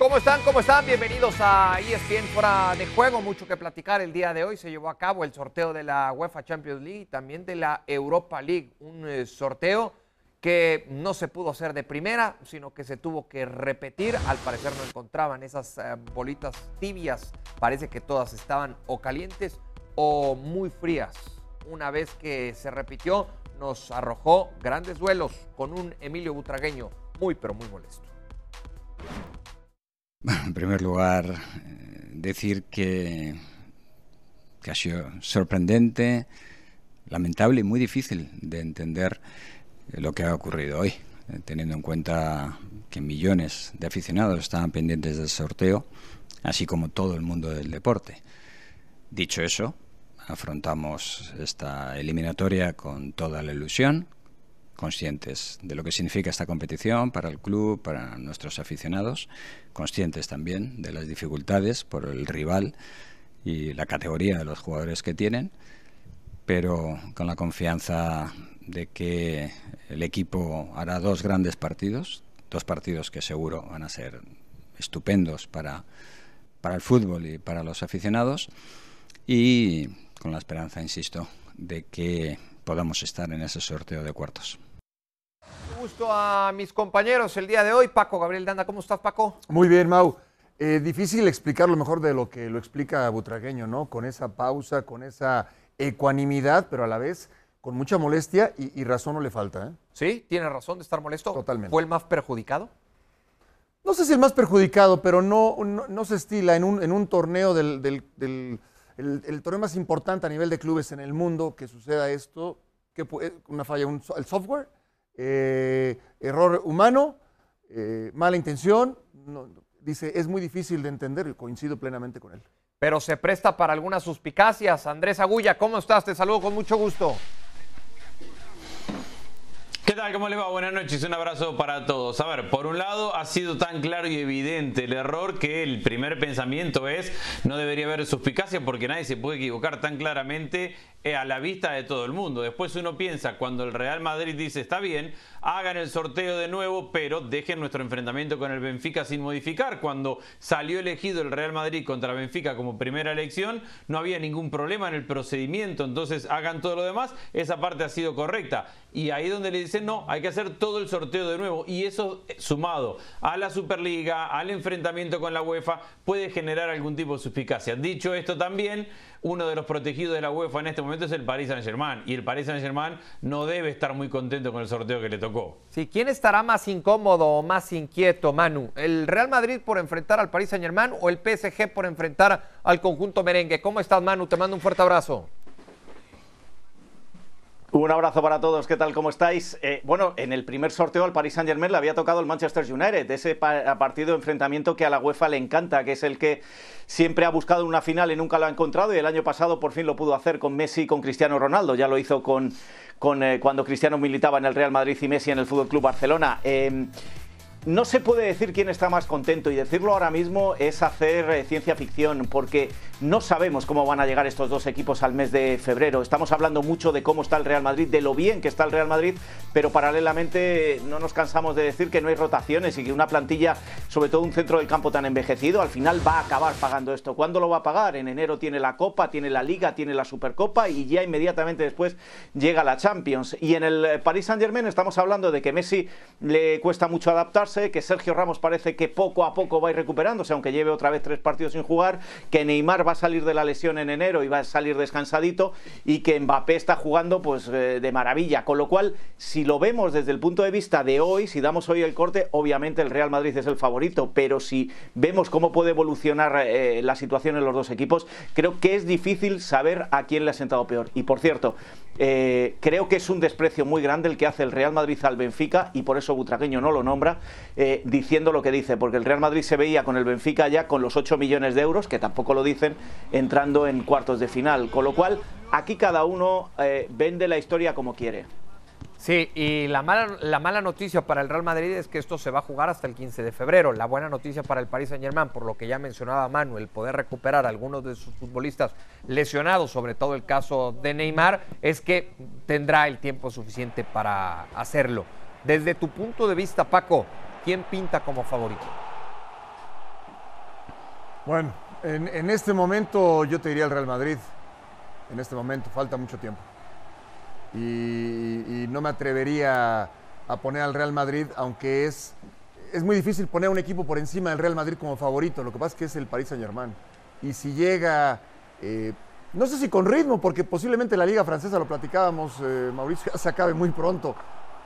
¿Cómo están? ¿Cómo están? Bienvenidos a ESPN Fuera de Juego. Mucho que platicar el día de hoy. Se llevó a cabo el sorteo de la UEFA Champions League y también de la Europa League. Un eh, sorteo que no se pudo hacer de primera, sino que se tuvo que repetir. Al parecer no encontraban esas eh, bolitas tibias. Parece que todas estaban o calientes o muy frías. Una vez que se repitió, nos arrojó grandes duelos con un Emilio Butragueño muy, pero muy molesto. En primer lugar, eh, decir que, que ha sido sorprendente, lamentable y muy difícil de entender eh, lo que ha ocurrido hoy, eh, teniendo en cuenta que millones de aficionados estaban pendientes del sorteo, así como todo el mundo del deporte. Dicho eso, afrontamos esta eliminatoria con toda la ilusión, conscientes de lo que significa esta competición para el club, para nuestros aficionados, conscientes también de las dificultades por el rival y la categoría de los jugadores que tienen, pero con la confianza de que el equipo hará dos grandes partidos, dos partidos que seguro van a ser estupendos para, para el fútbol y para los aficionados, y con la esperanza, insisto, de que podamos estar en ese sorteo de cuartos gusto a mis compañeros el día de hoy. Paco Gabriel Danda, ¿cómo estás, Paco? Muy bien, Mau. Eh, difícil explicarlo mejor de lo que lo explica Butragueño, ¿no? Con esa pausa, con esa ecuanimidad, pero a la vez con mucha molestia y, razón no le falta. ¿eh? Sí, tiene razón de estar molesto. Totalmente. ¿Fue el más perjudicado? No sé si el más perjudicado, pero no, no, se estila en un, en un torneo del, del, el, torneo más importante a nivel de clubes en el mundo que suceda esto, que una falla, un, el software eh, error humano, eh, mala intención. dice, es muy difícil de entender y coincido plenamente con él. Pero se presta para algunas suspicacias. Andrés Agulla, ¿cómo estás? Te saludo con mucho gusto. ¿Qué tal? ¿Cómo les va? Buenas noches, un abrazo para todos. A ver, por un lado ha sido tan claro y evidente el error que el primer pensamiento es no debería haber suspicacia porque nadie se puede equivocar tan claramente a la vista de todo el mundo. Después uno piensa, cuando el Real Madrid dice está bien, hagan el sorteo de nuevo, pero dejen nuestro enfrentamiento con el Benfica sin modificar. Cuando salió elegido el Real Madrid contra Benfica como primera elección, no había ningún problema en el procedimiento, entonces hagan todo lo demás, esa parte ha sido correcta. Y ahí donde le dicen no, hay que hacer todo el sorteo de nuevo. Y eso eh, sumado a la Superliga, al enfrentamiento con la UEFA, puede generar algún tipo de suspicacia. Dicho esto también, uno de los protegidos de la UEFA en este momento es el Paris Saint-Germain. Y el Paris Saint-Germain no debe estar muy contento con el sorteo que le tocó. Sí, ¿quién estará más incómodo o más inquieto, Manu? ¿El Real Madrid por enfrentar al Paris Saint-Germain o el PSG por enfrentar al conjunto merengue? ¿Cómo estás, Manu? Te mando un fuerte abrazo. Un abrazo para todos, ¿qué tal? ¿Cómo estáis? Eh, bueno, en el primer sorteo al Paris Saint-Germain le había tocado el Manchester United, ese partido de enfrentamiento que a la UEFA le encanta, que es el que siempre ha buscado una final y nunca lo ha encontrado, y el año pasado por fin lo pudo hacer con Messi y con Cristiano Ronaldo, ya lo hizo con, eh, cuando Cristiano militaba en el Real Madrid y Messi en el Fútbol Club Barcelona. Eh, no se puede decir quién está más contento y decirlo ahora mismo es hacer ciencia ficción porque no sabemos cómo van a llegar estos dos equipos al mes de febrero. Estamos hablando mucho de cómo está el Real Madrid, de lo bien que está el Real Madrid, pero paralelamente no nos cansamos de decir que no hay rotaciones y que una plantilla, sobre todo un centro del campo tan envejecido, al final va a acabar pagando esto. ¿Cuándo lo va a pagar? En enero tiene la Copa, tiene la Liga, tiene la Supercopa y ya inmediatamente después llega la Champions. Y en el Paris Saint-Germain estamos hablando de que Messi le cuesta mucho adaptarse que Sergio Ramos parece que poco a poco va a ir recuperándose, aunque lleve otra vez tres partidos sin jugar, que Neymar va a salir de la lesión en enero y va a salir descansadito, y que Mbappé está jugando pues eh, de maravilla. Con lo cual, si lo vemos desde el punto de vista de hoy, si damos hoy el corte, obviamente el Real Madrid es el favorito, pero si vemos cómo puede evolucionar eh, la situación en los dos equipos, creo que es difícil saber a quién le ha sentado peor. Y por cierto, eh, creo que es un desprecio muy grande el que hace el Real Madrid al Benfica y por eso Butragueño no lo nombra, eh, diciendo lo que dice, porque el Real Madrid se veía con el Benfica ya con los 8 millones de euros, que tampoco lo dicen, entrando en cuartos de final. Con lo cual, aquí cada uno eh, vende la historia como quiere. Sí, y la mala, la mala noticia para el Real Madrid es que esto se va a jugar hasta el 15 de febrero. La buena noticia para el Paris Saint Germain, por lo que ya mencionaba Manuel, poder recuperar a algunos de sus futbolistas lesionados, sobre todo el caso de Neymar, es que tendrá el tiempo suficiente para hacerlo. Desde tu punto de vista, Paco, ¿quién pinta como favorito? Bueno, en, este momento yo te diría el Real Madrid. En este momento, falta mucho tiempo. Y, no me atrevería a poner al Real Madrid, aunque es, es muy difícil poner un equipo por encima del Real Madrid como favorito. Lo que pasa es que es el Paris Saint Germain. Y si llega, eh, no sé si con ritmo, porque posiblemente la Liga Francesa, lo platicábamos, eh, Mauricio, se acabe muy pronto,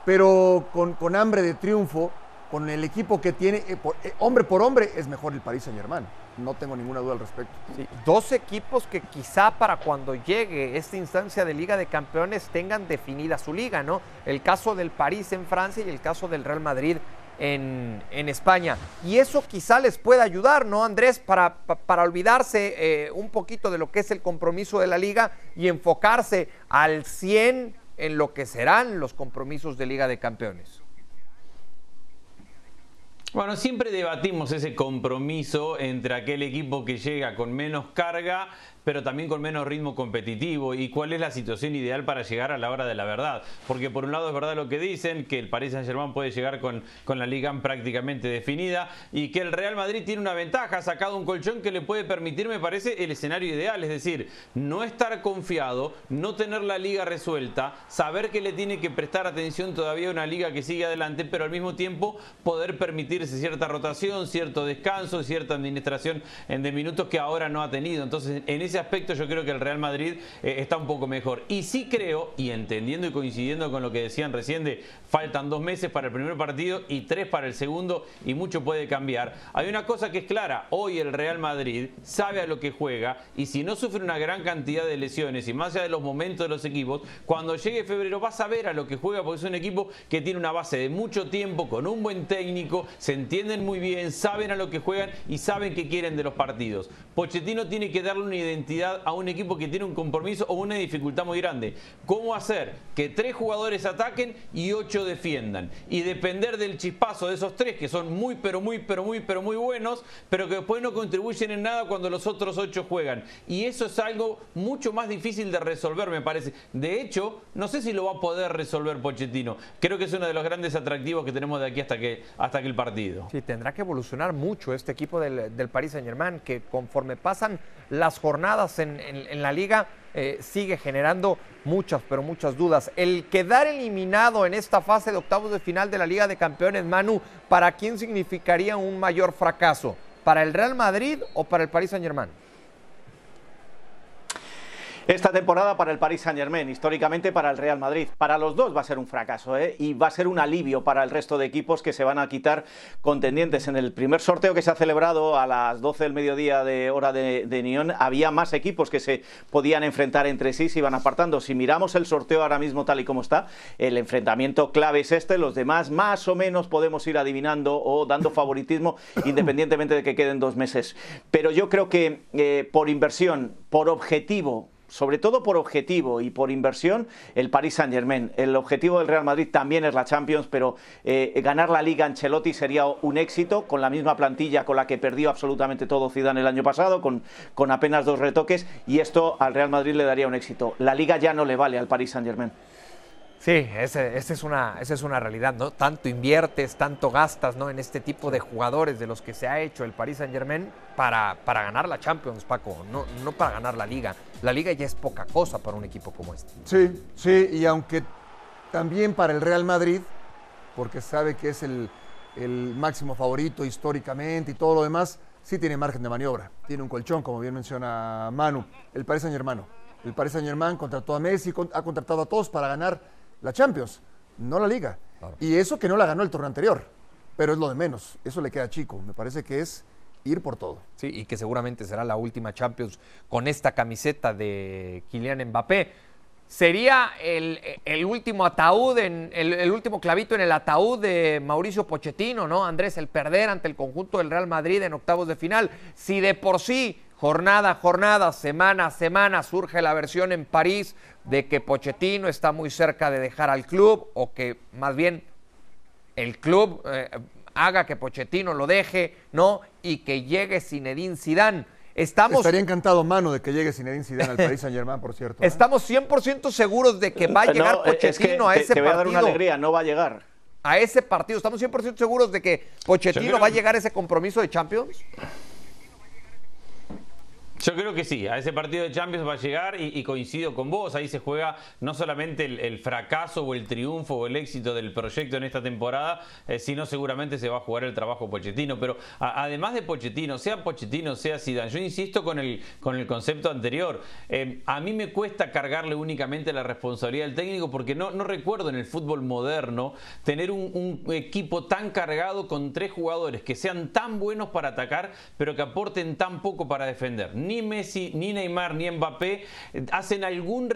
pero con, con hambre de triunfo, con el equipo que tiene, eh, eh, hombre por hombre, es mejor el Paris Saint Germain. No tengo ninguna duda al respecto. dos equipos que quizá para cuando llegue esta instancia de Liga de Campeones tengan definida su liga, ¿no? El caso del París en Francia y el caso del Real Madrid en, España. Y eso quizá les pueda ayudar, ¿no, Andrés? Para, para olvidarse eh, un poquito de lo que es el compromiso de la liga y enfocarse al 100 en lo que serán los compromisos de Liga de Campeones. Bueno, siempre debatimos ese compromiso entre aquel equipo que llega con menos carga pero también con menos ritmo competitivo y cuál es la situación ideal para llegar a la hora de la verdad. Porque por un lado es verdad lo que dicen, que el Paris Saint Germain puede llegar con, con la liga prácticamente definida y que el Real Madrid tiene una ventaja, ha sacado un colchón que le puede permitir, me parece, el escenario ideal, es decir, no estar confiado, no tener la liga resuelta, saber que le tiene que prestar atención todavía a una liga que sigue adelante, pero al mismo tiempo poder permitirse cierta rotación, cierto descanso, cierta administración en de minutos que ahora no ha tenido. Entonces, en ese aspecto yo creo que el Real Madrid eh, está un poco mejor. Y sí creo, y entendiendo y coincidiendo con lo que decían recién de faltan dos meses para el primer partido y tres para el segundo y mucho puede cambiar. Hay una cosa que es clara, hoy el Real Madrid sabe a lo que juega y si no sufre una gran cantidad de lesiones y más allá de los momentos de los equipos, cuando llegue febrero va a saber a lo que juega porque es un equipo que tiene una base de mucho tiempo, con un buen técnico, se entienden muy bien, saben a lo que juegan y saben qué quieren de los partidos. Pochettino tiene que darle una identidad a un equipo que tiene un compromiso o una dificultad muy grande. ¿Cómo hacer que tres jugadores ataquen y ocho defiendan? Y depender del chispazo de esos tres que son muy, pero muy, pero muy, pero muy buenos, pero que después no contribuyen en nada cuando los otros ocho juegan. Y eso es algo mucho más difícil de resolver, me parece. De hecho, no sé si lo va a poder resolver Pochettino. Creo que es uno de los grandes atractivos que tenemos de aquí hasta que, hasta que partido. Sí, tendrá que evolucionar mucho este equipo del, del Paris Saint Germain, que conforme pasan las jornadas en, la liga, eh, sigue generando muchas, pero muchas dudas. El quedar eliminado en esta fase de octavos de final de la Liga de Campeones, Manu, ¿para quién significaría un mayor fracaso? ¿Para el Real Madrid o para el Paris Saint Germain? Esta temporada para el Paris Saint Germain, históricamente para el Real Madrid. Para los dos va a ser un fracaso ¿eh? y va a ser un alivio para el resto de equipos que se van a quitar contendientes. En el primer sorteo que se ha celebrado a las 12 del mediodía de hora de, de había más equipos que se podían enfrentar entre sí, se iban apartando. Si miramos el sorteo ahora mismo tal y como está, el enfrentamiento clave es este, los demás más o menos podemos ir adivinando o dando favoritismo independientemente de que queden dos meses. Pero yo creo que eh, por inversión, por objetivo, sobre todo por objetivo y por inversión, el Paris Saint-Germain. El objetivo del Real Madrid también es la Champions, pero eh, ganar la Liga Ancelotti sería un éxito con la misma plantilla con la que perdió absolutamente todo Zidane el año pasado, con, con apenas dos retoques, y esto al Real Madrid le daría un éxito. La Liga ya no le vale al Paris Saint-Germain. Sí, esa es, una, es una realidad, ¿no? Tanto inviertes, tanto gastas, ¿no? En este tipo de jugadores de los que se ha hecho el Paris Saint Germain para, para ganar la Champions, Paco, no, no para ganar la Liga. La Liga ya es poca cosa para un equipo como este. Sí, sí, y aunque también para el Real Madrid, porque sabe que es el, el máximo favorito históricamente y todo lo demás, sí tiene margen de maniobra, tiene un colchón, como bien menciona Manu, el Paris Saint Germain. El Paris Saint Germain contrató a Messi, ha contratado a todos para ganar la Champions, no la Liga. Y eso que no la ganó el torneo anterior, pero es lo de menos, eso le queda chico, me parece que es ir por todo. Sí, y que seguramente será la última Champions con esta camiseta de Kylian Mbappé. Sería el, último ataúd, en, el, el, último clavito en el ataúd de Mauricio Pochettino, ¿no? Andrés, el perder ante el conjunto del Real Madrid en octavos de final. Si de por sí jornada a jornada, semana a semana, surge la versión en París de que Pochettino está muy cerca de dejar al club o que más bien el club eh, haga que Pochettino lo deje, ¿no? Y que llegue Zinedine Zidane. Estamos... Estaría encantado, mano, de que llegue Zinedine Zidane al Paris Saint-Germain, por cierto. ¿eh? Estamos 100% seguros de que va a llegar Pochettino a ese partido. Te voy a dar una alegría, no va a llegar. A ese partido. ¿Estamos 100% seguros de que Pochettino va a llegar a ese compromiso de Champions? Yo creo que sí, a ese partido de Champions va a llegar y, coincido con vos, ahí se juega no solamente el, fracaso o el triunfo o el éxito del proyecto en esta temporada, eh, sino seguramente se va a jugar el trabajo Pochettino, pero además de Pochettino, sea Pochettino, sea Zidane, yo insisto con el, con el concepto anterior, eh, a mí me cuesta cargarle únicamente la responsabilidad del técnico porque no, no recuerdo en el fútbol moderno tener un equipo tan cargado con tres jugadores que sean tan buenos para atacar, pero que aporten tan poco para defender ni Messi, ni Neymar, ni Mbappé eh, hacen algún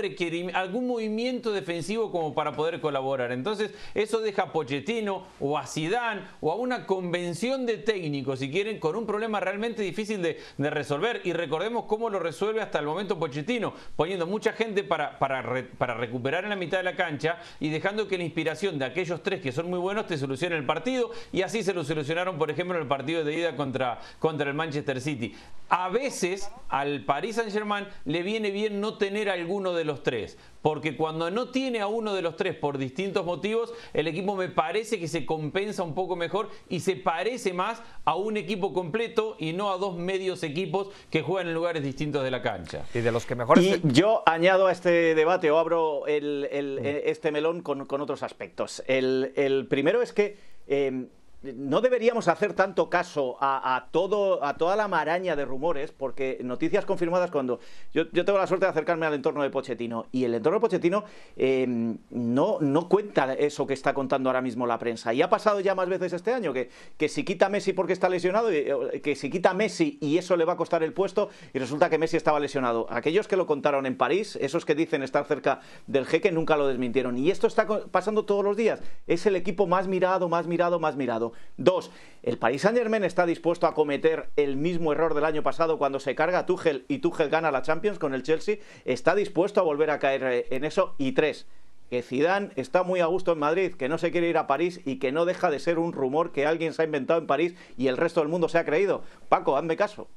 algún movimiento defensivo como para poder colaborar. Entonces, eso deja a Pochettino o a Zidane o a una convención de técnicos, si quieren, con un problema realmente difícil de, resolver. Y recordemos cómo lo resuelve hasta el momento Pochettino, poniendo mucha gente para, para, para recuperar en la mitad de la cancha y dejando que la inspiración de aquellos tres que son muy buenos te solucione el partido. Y así se lo solucionaron, por ejemplo, en el partido de ida contra, contra el Manchester City. A veces al Paris Saint-Germain le viene bien no tener a alguno de los tres, porque cuando no tiene a uno de los tres por distintos motivos, el equipo me parece que se compensa un poco mejor y se parece más a un equipo completo y no a dos medios equipos que juegan en lugares distintos de la cancha. Y de los que mejor. Y yo añado a este debate o abro este melón con, otros aspectos. El, primero es que eh, no deberíamos hacer tanto caso a, todo, a toda la maraña de rumores, porque noticias confirmadas cuando yo, tengo la suerte de acercarme al entorno de Pochettino y el entorno de Pochettino em, no, no cuenta eso que está contando ahora mismo la prensa. Y ha pasado ya más veces este año que, que si quita Messi porque está lesionado, eh, que si quita Messi y eso le va a costar el puesto y resulta que Messi estaba lesionado. Aquellos que lo contaron en París, esos que dicen estar cerca del jeque, nunca lo desmintieron. Y esto está pasando todos los días. Es el equipo más mirado, más mirado, más mirado. Dos, el Paris Saint Germain está dispuesto a cometer el mismo error del año pasado cuando se carga Tuchel y Tuchel gana la Champions con el Chelsea. Está dispuesto a volver a caer eh, en eso. Y tres, que Zidane está muy a gusto en Madrid, que no se quiere ir a París y que no deja de ser un rumor que alguien se ha inventado en París y el resto del mundo se ha creído. Paco, hazme caso.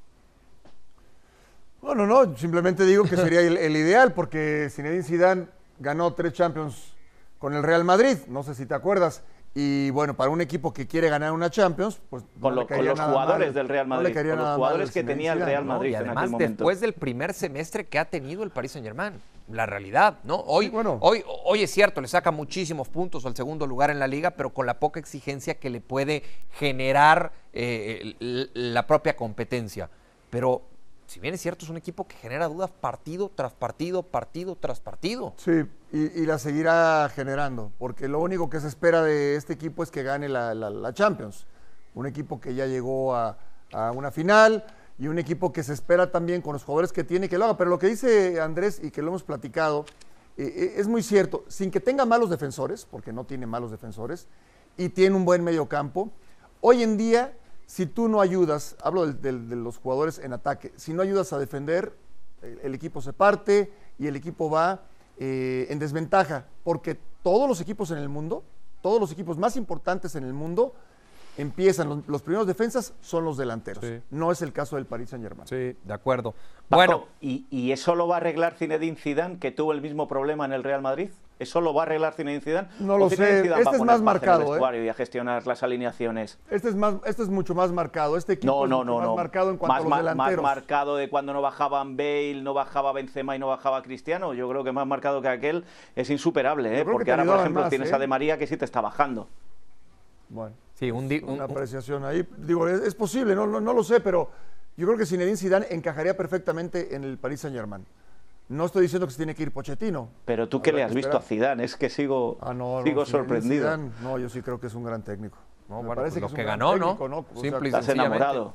Bueno, no, simplemente digo que sería el, el ideal porque Zinedine Zidane ganó tres Champions con el Real Madrid, no sé si te acuerdas, y bueno, para un equipo que quiere ganar una Champions, pues con, los jugadores del Real Madrid, con los jugadores que tenía el Real Madrid. y además, después del primer semestre que ha tenido el Paris Saint Germain, la realidad, ¿no? Hoy, bueno. hoy, hoy es cierto, le saca muchísimos puntos al segundo lugar en la liga, pero con la poca exigencia que le puede generar eh, la propia competencia. Pero si bien es cierto, es un equipo que genera dudas partido tras partido, partido tras partido. Sí, y, la seguirá generando, porque lo único que se espera de este equipo es que gane la, Champions. Un equipo que ya llegó a, una final y un equipo que se espera también con los jugadores que tiene que lo haga. Pero lo que dice Andrés y que lo hemos platicado, eh, eh, es muy cierto, sin que tenga malos defensores, porque no tiene malos defensores, y tiene un buen medio campo, hoy en día si tú no ayudas, hablo de, los jugadores en ataque, si no ayudas a defender, el, equipo se parte y el equipo va eh, en desventaja, porque todos los equipos en el mundo, todos los equipos más importantes en el mundo, empiezan, los, primeros defensas son los delanteros. No es el caso del Paris Saint Germain. Sí, de acuerdo. bueno, ¿y, eso lo va a arreglar Zinedine Zidane, que tuvo el mismo problema en el Real Madrid? ¿Eso lo va a arreglar Zinedine Zidane? No lo sé. Este es más marcado. ¿eh? Y a gestionar las alineaciones. Este es, más, este es mucho más marcado. Este equipo no, es no, más no. marcado en cuanto a los delanteros. Más marcado de cuando no bajaban Bale, no bajaba Benzema y no bajaba Cristiano. Yo creo que más marcado que aquel es insuperable, ¿eh? porque ahora, por ejemplo, tienes a ¿eh? De María que sí te está bajando. Bueno. Sí, una apreciación ahí. Digo, es, posible, no, no, lo sé, pero yo creo que Zinedine Zidane encajaría perfectamente en el Paris Saint Germain. No estoy diciendo que se tiene que ir Pochettino. Pero tú qué le has visto a Zidane, es que sigo, ah, sigo sorprendido. no, yo sí creo que es un gran técnico. No, Me parece pues que, lo que, ganó, ¿no? Simple Estás enamorado.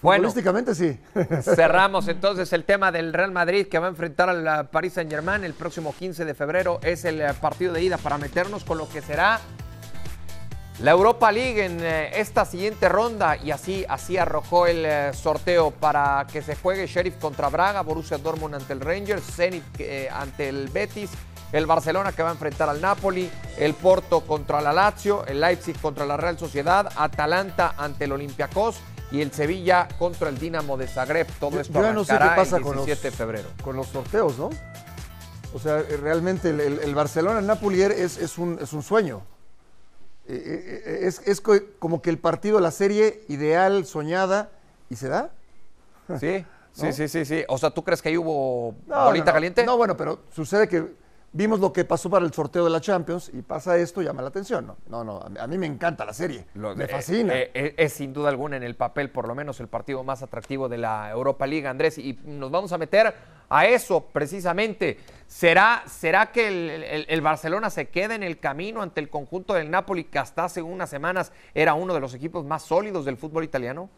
Bueno, sí. cerramos entonces el tema del Real Madrid que va a enfrentar al Paris Saint Germain el próximo 15 de febrero. Es el partido de ida para meternos con lo que será la Europa League en eh, esta siguiente ronda y así, así arrojó el eh, sorteo para que se juegue Sheriff contra Braga, Borussia Dortmund ante el Rangers, Zenit eh, ante el Betis, el Barcelona que va a enfrentar al Napoli, el Porto contra la Lazio, el Leipzig contra la Real Sociedad, Atalanta ante el Olympiacos y el Sevilla contra el Dinamo de Zagreb. Todo esto Yo no sé qué pasa el 17 con los, de febrero. Con los sorteos, ¿no? O sea, realmente el, Barcelona-Napoli es, es, un, es un sueño. Eh, eh, es, es, como que el partido, la serie ideal, soñada, y se da. Sí. Sí, sí, sí, sí. O sea, ¿tú crees que ahí hubo No, bolita no. caliente? No, bueno, pero sucede que vimos lo que pasó para el sorteo de la Champions y pasa esto, llama la atención. No, no, no, a mí- me encanta la serie. Lo- me fascina. eh, eh, es sin duda alguna en el papel, por lo menos, el partido más atractivo de la Europa League, Andrés. Y nos vamos a meter a eso precisamente. ¿Será, será que el, el- el Barcelona se queda en el camino ante el conjunto del Napoli, que hasta hace unas semanas era uno de los equipos más sólidos del fútbol italiano?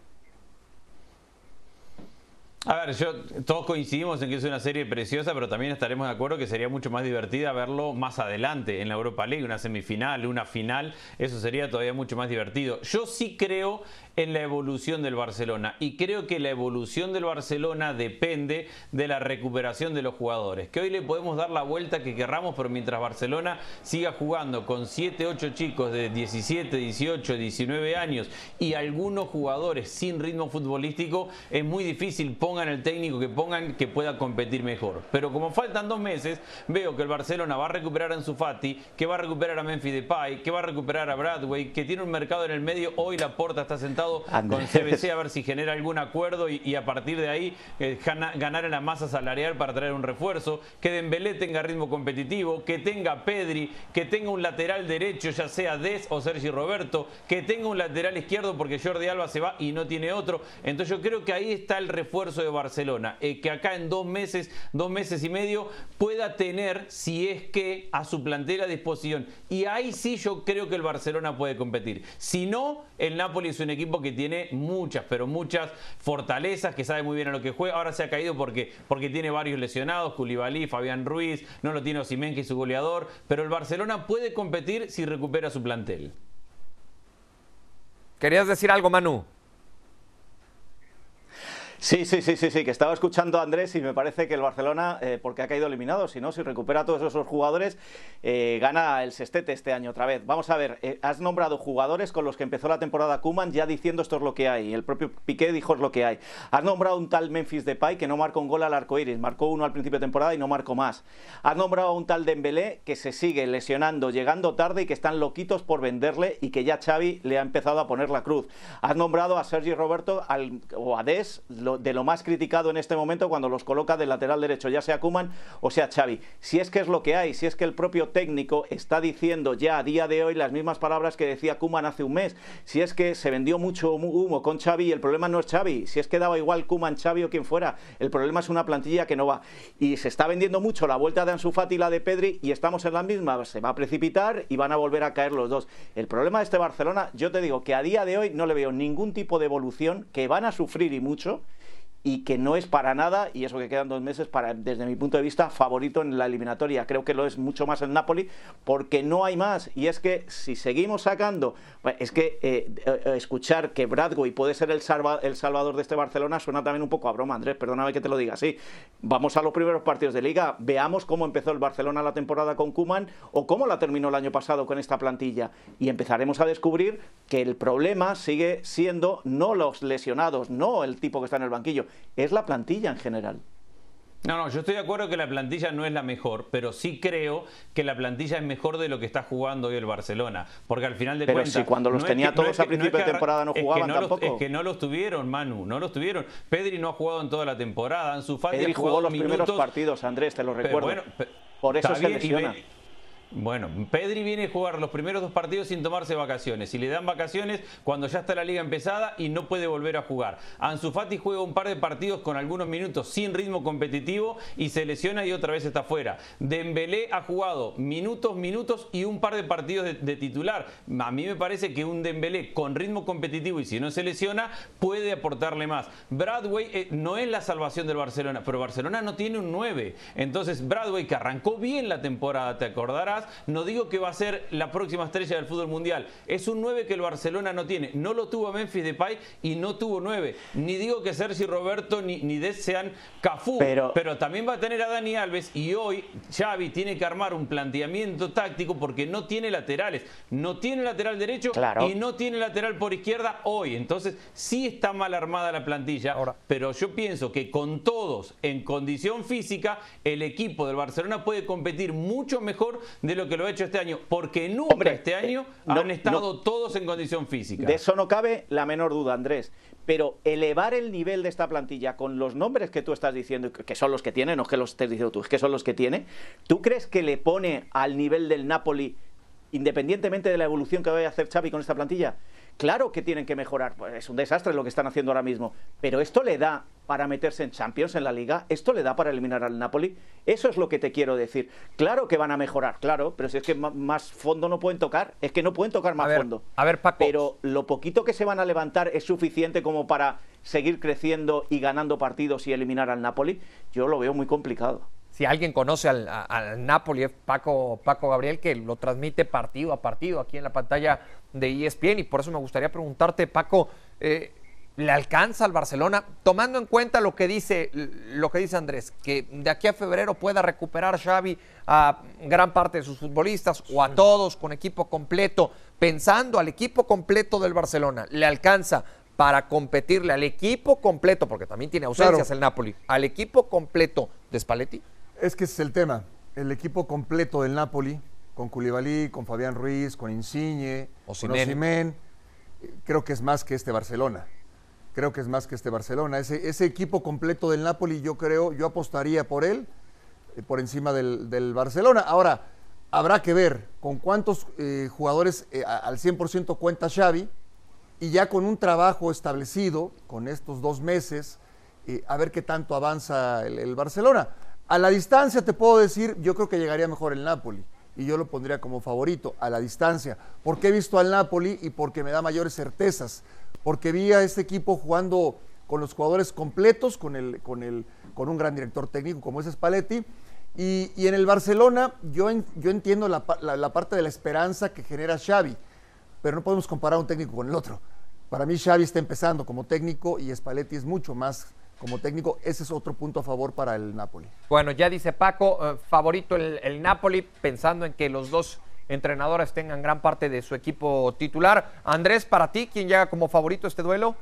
A ver, yo, todos coincidimos en que es una serie preciosa, pero también estaremos de acuerdo que sería mucho más divertida verlo más adelante en la Europa League, una semifinal, una final, eso sería todavía mucho más divertido. Yo sí creo en la evolución del Barcelona y creo que la evolución del Barcelona depende de la recuperación de los jugadores, que hoy le podemos dar la vuelta que querramos, pero mientras Barcelona siga jugando con 7, 8 chicos de 17, 18, 19 años y algunos jugadores sin ritmo futbolístico, es muy difícil, pongan el técnico que pongan, que pueda competir mejor. Pero como faltan dos meses, veo que el Barcelona va a recuperar a Ansu Fati, que va a recuperar a Memphis Depay, que va a recuperar a Bradway, que tiene un mercado en el medio, hoy la porta está sentado Andrés. con CBC a ver si genera algún acuerdo y, y a partir de ahí eh, gana- ganar en la masa salarial para traer un refuerzo, que Dembélé tenga ritmo competitivo, que tenga Pedri, que tenga un lateral derecho, ya sea Des o Sergi Roberto, que tenga un lateral izquierdo porque Jordi Alba se va y no tiene otro. Entonces yo creo que ahí está el refuerzo de Barcelona, eh, que acá en dos meses, dos meses y medio pueda tener, si es que a su plantel a disposición. Y ahí sí yo creo que el Barcelona puede competir. Si no, el Napoli es un equipo que tiene muchas, pero muchas fortalezas, que sabe muy bien a lo que juega. Ahora se ha caído porque, porque tiene varios lesionados, Koulibaly, Fabián Ruiz, no lo tiene Osimhen, que es su goleador. Pero el Barcelona puede competir si recupera su plantel. ¿Querías decir algo, Manu? Sí, sí, sí, sí, sí, que estaba escuchando a Andrés y me parece que el Barcelona, eh, porque ha caído eliminado, si no, si recupera a todos esos jugadores, eh, gana el sextete este año otra vez. Vamos a ver, eh, has nombrado jugadores con los que empezó la temporada Kuman ya diciendo esto es lo que hay. El propio Piqué dijo es lo que hay. Has nombrado un tal Memphis Depay que no marcó un gol al arco iris, marcó uno al principio de temporada y no marcó más. Has nombrado a un tal Dembélé que se sigue lesionando, llegando tarde y que están loquitos por venderle y que ya Xavi le ha empezado a poner la cruz. Has nombrado a Sergi Roberto al- o a Des, lo- de lo más criticado en este momento cuando los coloca del lateral derecho, ya sea Kuman o sea Xavi. Si es que es lo que hay, si es que el propio técnico está diciendo ya a día de hoy las mismas palabras que decía Kuman hace un mes, si es que se vendió mucho humo- con Xavi el problema no es Xavi, si es que daba igual Kuman, Xavi o quien fuera, el problema es una plantilla que no va. Y se está vendiendo mucho la vuelta de Ansu Fati y la de Pedri y estamos en la misma, se va a precipitar y van a volver a caer los dos. El problema de este Barcelona, yo te digo que a día de hoy no le veo ningún tipo de evolución, que van a sufrir y mucho y que no es para nada, y eso que quedan dos meses, para, desde mi punto de vista, favorito en la eliminatoria. Creo que lo es mucho más el Napoli, porque no hay más. Y es que si seguimos sacando, es que eh, eh, escuchar que Bradway puede ser el, el salvador de este Barcelona suena también un poco a broma, Andrés, perdóname que te lo diga así. Vamos a los primeros partidos de liga, veamos cómo empezó el Barcelona la temporada con Kuman o cómo la terminó el año pasado con esta plantilla. Y empezaremos a descubrir que el problema sigue siendo no los lesionados, no el tipo que está en el banquillo, es la plantilla en general. No, no, yo estoy de acuerdo que la plantilla no es la mejor, pero sí creo que la plantilla es mejor de lo que está jugando hoy el Barcelona. Porque al final de Pero cuentas. si cuando los tenía todos a principio de temporada no es que jugaban los- tampoco. es que no los tuvieron, Manu, no los tuvieron. Pedri no ha jugado en toda la temporada. Ansu Fati Pedri ha jugado jugó los minutos, primeros partidos, Andrés, te lo pero recuerdo. bueno, Por eso se bien, lesiona. Bueno, Pedri viene a jugar los primeros dos partidos sin tomarse vacaciones. Y le dan vacaciones cuando ya está la liga empezada y no puede volver a jugar. Ansu Fati juega un par de partidos con algunos minutos sin ritmo competitivo y se lesiona y otra vez está fuera. Dembélé ha jugado minutos, minutos y un par de partidos de, titular. A mí me parece que un Dembélé con ritmo competitivo y si no se lesiona puede aportarle más. Bradway eh, no es la salvación del Barcelona, pero Barcelona no tiene un 9. Entonces Bradway que arrancó bien la temporada, te acordarás, no digo que va a ser la próxima estrella del fútbol mundial. Es un 9 que el Barcelona no tiene. No lo tuvo Memphis Depay y no tuvo 9. Ni digo que Sergi Roberto ni, ni Des sean Cafú, Pero- pero también va a tener a Dani Alves y hoy Xavi tiene que armar un planteamiento táctico porque no tiene laterales. No tiene lateral derecho Claro. y no tiene lateral por izquierda hoy. Entonces sí está mal armada la plantilla, Ahora. pero yo pienso que con todos en condición física el equipo del Barcelona puede competir mucho mejor de de lo que lo ha hecho este año, porque nunca Hombre, este año eh, no, han estado no. todos en condición física. De eso no cabe la menor duda, Andrés. Pero elevar el nivel de esta plantilla con los nombres que tú estás diciendo, que son los que tiene, no es que los estés diciendo tú, es que son los que tiene, ¿tú crees que le pone al nivel del Napoli, independientemente de la evolución que vaya a hacer Xavi con esta plantilla? Claro que tienen que mejorar, pues es un desastre lo que están haciendo ahora mismo, pero esto le da para meterse en Champions en la liga, esto le da para eliminar al Napoli, eso es lo que te quiero decir. Claro que van a mejorar, claro, pero si es que más fondo no pueden tocar, es que no pueden tocar más a ver, fondo. a ver, Paco. Pero lo poquito que se van a levantar es suficiente como para seguir creciendo y ganando partidos y eliminar al Napoli. Yo lo veo muy complicado. Si alguien conoce al, al Napoli es Paco, Paco Gabriel, que lo transmite partido a partido aquí en la pantalla de ESPN. Y por eso me gustaría preguntarte, Paco, eh, ¿le alcanza al Barcelona? Tomando en cuenta lo que dice, lo que dice Andrés, que de aquí a febrero pueda recuperar Xavi a gran parte de sus futbolistas o a todos con equipo completo, pensando al equipo completo del Barcelona, ¿le alcanza? Para competirle al equipo completo, porque también tiene ausencias Claro. el Napoli, al equipo completo de Spalletti. Es que ese es el tema. El equipo completo del Napoli, con Koulibaly, con Fabián Ruiz, con Insigne, con Osimhen. Creo que es más que este Barcelona. Creo que es más que este Barcelona. Ese, ese equipo completo del Napoli, yo creo, yo apostaría por él, eh, por encima del, del Barcelona. Ahora, habrá que ver con cuántos eh, jugadores eh, al 100% cuenta Xavi y ya con un trabajo establecido, con estos dos meses, eh, a ver qué tanto avanza el, el Barcelona. A la distancia te puedo decir, yo creo que llegaría mejor el Napoli y yo lo pondría como favorito a la distancia, porque he visto al Napoli y porque me da mayores certezas, porque vi a este equipo jugando con los jugadores completos, con, el, con, el, con un gran director técnico como es Spalletti, y, en el Barcelona yo, yo entiendo la- la parte de la esperanza que genera Xavi, pero no podemos comparar un técnico con el otro. Para mí Xavi está empezando como técnico y Spalletti es mucho más como técnico. Ese es otro punto a favor para el Napoli. Bueno, ya dice Paco, eh, favorito el, Napoli, pensando en que los dos entrenadores tengan gran parte de su equipo titular. Andrés, para ti, ¿quién llega como favorito este duelo?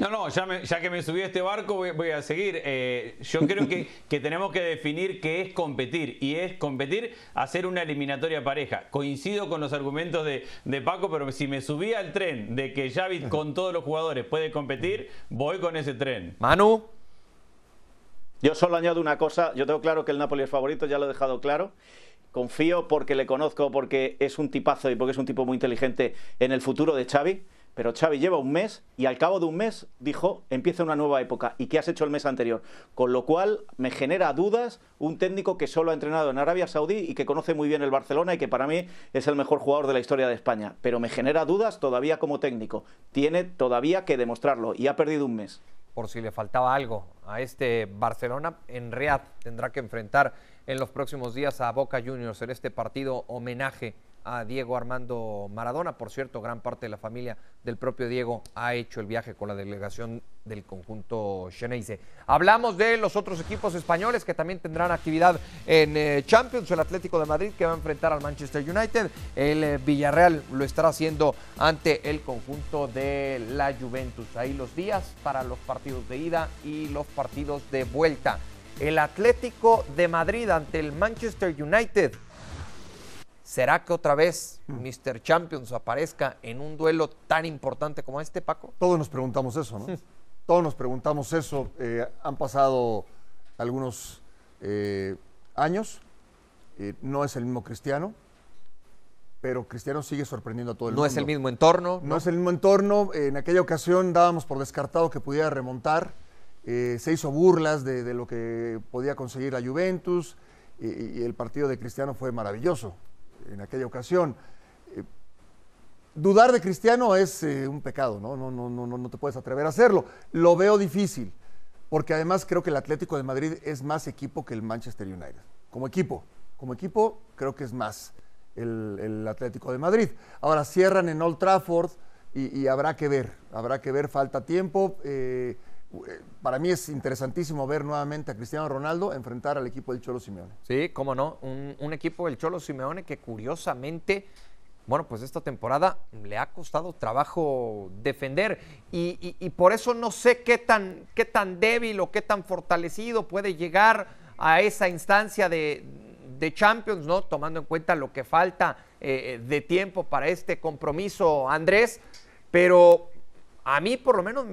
No, no, ya, me- ya que me subí a este barco voy, voy a seguir. Eh, yo creo que, que tenemos que definir qué es competir. Y es competir, hacer una eliminatoria pareja. Coincido con los argumentos de, de Paco, pero si me subí al tren de que Xavi con todos los jugadores puede competir, voy con ese tren. Manu, Yo solo añado una cosa, yo tengo claro que el Napoli es favorito, ya lo he dejado claro. Confío porque le conozco, porque es un tipazo y porque es un tipo muy inteligente en el futuro de Xavi. Pero Xavi lleva un mes y al cabo de un mes dijo, empieza una nueva época. ¿Y qué has hecho el mes anterior? Con lo cual me genera dudas un técnico que solo ha entrenado en Arabia Saudí y que conoce muy bien el Barcelona y que para mí es el mejor jugador de la historia de España. Pero me genera dudas todavía como técnico. Tiene todavía que demostrarlo y ha perdido un mes. por si le faltaba algo a este Barcelona, en Riyadh tendrá que enfrentar en los próximos días a Boca Juniors en este partido homenaje a Diego Armando Maradona. Por cierto, gran parte de la familia del propio Diego ha hecho el viaje con la delegación del conjunto Xeneize. Hablamos de los otros equipos españoles que también tendrán actividad en eh, Champions, el Atlético de Madrid que va a enfrentar al Manchester United, el eh, Villarreal lo estará haciendo ante el conjunto de la Juventus. Ahí los días para los partidos de ida y los partidos de vuelta. El Atlético de Madrid ante el Manchester United. ¿Será que otra vez Mr. Champions aparezca en un duelo tan importante como este, Paco? Todos nos preguntamos eso, ¿no? Todos nos preguntamos eso. Eh, han pasado algunos eh, años. eh, no es el mismo Cristiano, pero Cristiano sigue sorprendiendo a todo el No mundo. es el mismo entorno. No es el mismo entorno. En aquella ocasión dábamos por descartado que pudiera remontar. Eh, se hizo burlas de, de lo que podía conseguir la Juventus y, y el partido de Cristiano fue maravilloso en aquella ocasión. Eh, dudar de Cristiano es eh, un pecado, ¿no? No, no, no, no, te puedes atrever a hacerlo. Lo veo difícil, porque además creo que el Atlético de Madrid es más equipo que el Manchester United. Como equipo, como equipo creo que es más el, Atlético de Madrid. Ahora cierran en Old Trafford y, habrá que ver, habrá que ver, falta tiempo. Eh, para mí es interesantísimo ver nuevamente a Cristiano Ronaldo enfrentar al equipo del Cholo Simeone. Sí, cómo no. Un, equipo del Cholo Simeone que curiosamente, bueno, pues esta temporada le ha costado trabajo defender. Y, por eso no sé qué tan, qué tan débil o qué tan fortalecido puede llegar a esa instancia de, de Champions, ¿no? Tomando en cuenta lo que falta eh, de tiempo para este compromiso, Andrés. Pero a mí, por lo menos,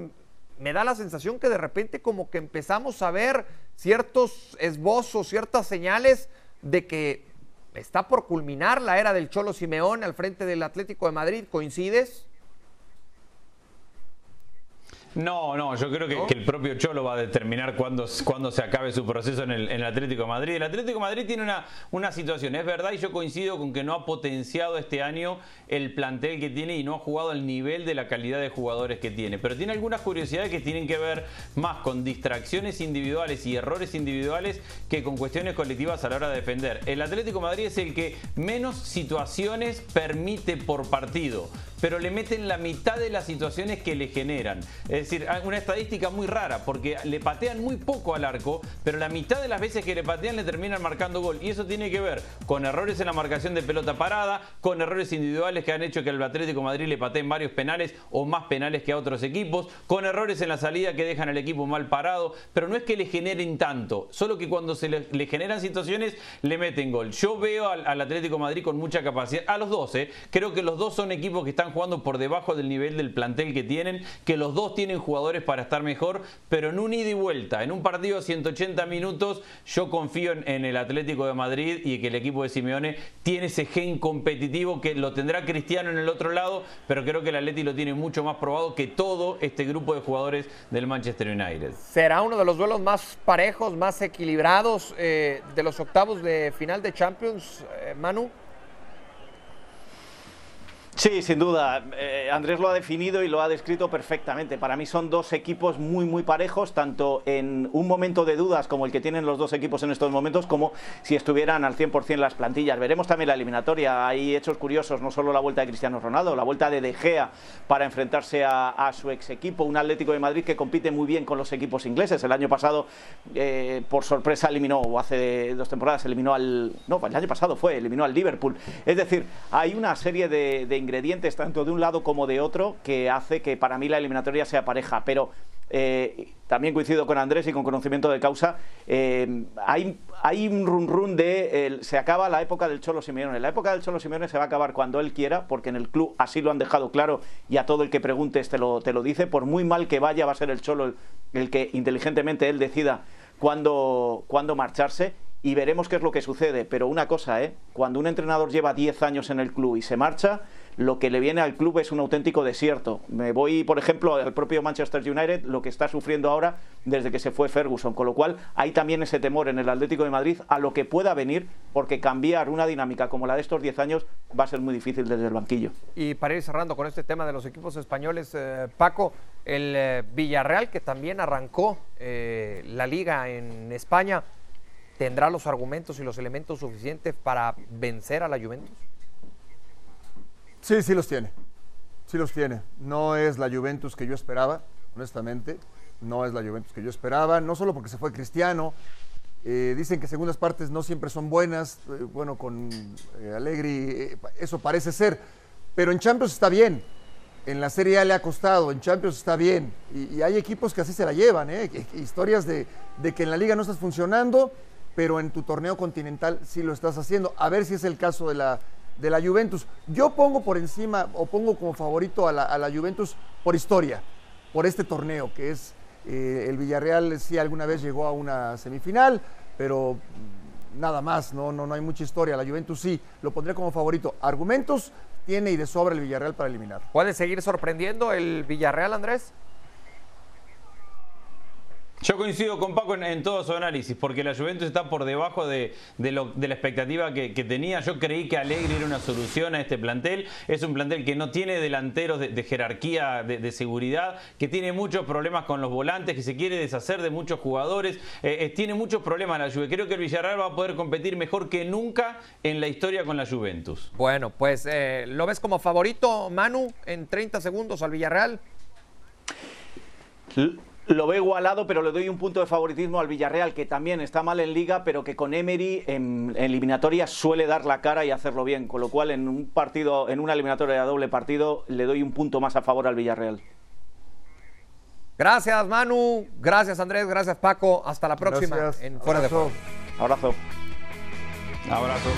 me da la sensación que de repente como que empezamos a ver ciertos esbozos, ciertas señales de que está por culminar la era del Cholo Simeón al frente del Atlético de Madrid. ¿Coincides? No, no, yo creo que, el propio Cholo va a determinar cuándo, se acabe su proceso en el, Atlético de Madrid. El Atlético de Madrid tiene una, una situación, es verdad, y yo coincido con que no ha potenciado este año el plantel que tiene y no ha jugado al nivel de la calidad de jugadores que tiene. Pero tiene algunas curiosidades que tienen que ver más con distracciones individuales y errores individuales que con cuestiones colectivas a la hora de defender. El Atlético de Madrid es el que menos situaciones permite por partido pero le meten la mitad de las situaciones que le generan. Es decir, una estadística muy rara, porque le patean muy poco al arco, pero la mitad de las veces que le patean le terminan marcando gol. Y eso tiene que ver con errores en la marcación de pelota parada, con errores individuales que han hecho que el Atlético Madrid le pateen varios penales o más penales que a otros equipos, con errores en la salida que dejan al equipo mal parado, pero no es que le generen tanto, solo que cuando se le, generan situaciones le meten gol. Yo veo al, Atlético Madrid con mucha capacidad, a los dos, ¿eh? creo que los dos son equipos que están jugando por debajo del nivel del plantel que tienen, que los dos tienen jugadores para estar mejor, pero en un ida y vuelta, en un partido de 180 minutos, yo confío en, el Atlético de Madrid y que el equipo de Simeone tiene ese gen competitivo que lo tendrá Cristiano en el otro lado, pero creo que el Atlético lo tiene mucho más probado que todo este grupo de jugadores del Manchester United. ¿Será uno de los duelos más parejos, más equilibrados eh, de los octavos de final de Champions, eh, Manu? Sí, sin duda. Eh, Andrés lo ha definido y lo ha descrito perfectamente. Para mí son dos equipos muy, muy parejos, tanto en un momento de dudas como el que tienen los dos equipos en estos momentos, como si estuvieran al 100% las plantillas. Veremos también la eliminatoria. Hay hechos curiosos, no solo la vuelta de Cristiano Ronaldo, la vuelta de De Gea para enfrentarse a, su ex equipo, un Atlético de Madrid que compite muy bien con los equipos ingleses. El año pasado, eh, por sorpresa, eliminó, o hace dos temporadas, eliminó al. No, el año pasado fue, eliminó al Liverpool. Es decir, hay una serie de, de ingredientes tanto de un lado como de otro que hace que para mí la eliminatoria sea pareja. Pero eh, también coincido con Andrés y con conocimiento de causa. Eh, hay, hay un run run de se acaba la época del Cholo Simeone. La época del Cholo Simeone se va a acabar cuando él quiera, porque en el club así lo han dejado claro y a todo el que preguntes te lo, te lo dice. Por muy mal que vaya, va a ser el Cholo el, que inteligentemente él decida cuándo, cuándo marcharse y veremos qué es lo que sucede. Pero una cosa, ¿eh? cuando un entrenador lleva 10 años en el club y se marcha, lo que le viene al club es un auténtico desierto. Me voy, por ejemplo, al propio Manchester United, lo que está sufriendo ahora desde que se fue Ferguson, con lo cual hay también ese temor en el Atlético de Madrid a lo que pueda venir, porque cambiar una dinámica como la de estos 10 años va a ser muy difícil desde el banquillo. Y para ir cerrando con este tema de los equipos españoles, eh, Paco, el eh, Villarreal, que también arrancó eh, la liga en España, ¿tendrá los argumentos y los elementos suficientes para vencer a la Juventus? Sí, sí los tiene. Sí los tiene. No es la Juventus que yo esperaba, honestamente. No es la Juventus que yo esperaba. No solo porque se fue Cristiano. Eh, dicen que segundas partes no siempre son buenas. Eh, bueno, con eh, Allegri eso parece ser. Pero en Champions está bien. En la Serie A le ha costado. En Champions está bien. Y, hay equipos que así se la llevan. Historias de, de que en la liga no estás funcionando, pero en tu torneo continental sí lo estás haciendo. A ver si es el caso de la de la Juventus. Yo pongo por encima o pongo como favorito a la, Juventus por historia, por este torneo, que es eh, el Villarreal, sí alguna vez llegó a una semifinal, pero nada más, no, no, no hay mucha historia. La Juventus sí, lo pondré como favorito. Argumentos tiene y de sobra el Villarreal para eliminar. ¿Puede seguir sorprendiendo el Villarreal, Andrés? Yo coincido con Paco en, todo su análisis, porque la Juventus está por debajo de, la expectativa que, tenía. Yo creí que Alegre era una solución a este plantel. Es un plantel que no tiene delanteros de, jerarquía, de, seguridad, que tiene muchos problemas con los volantes, que se quiere deshacer de muchos jugadores. Eh, eh, tiene muchos problemas la Juve. Creo que el Villarreal va a poder competir mejor que nunca en la historia con la Juventus. Bueno, pues eh, ¿lo ves como favorito, Manu, en 30 segundos al Villarreal? Lo veo igualado, pero le doy un punto de favoritismo al Villarreal, que también está mal en liga, pero que con Emery en, eliminatoria suele dar la cara y hacerlo bien. Con lo cual, en un partido, en una eliminatoria de doble partido, le doy un punto más a favor al Villarreal. Gracias, Manu. Gracias, Andrés. Gracias, Paco. Hasta la próxima en Fuera de Juego. Abrazo. Abrazo.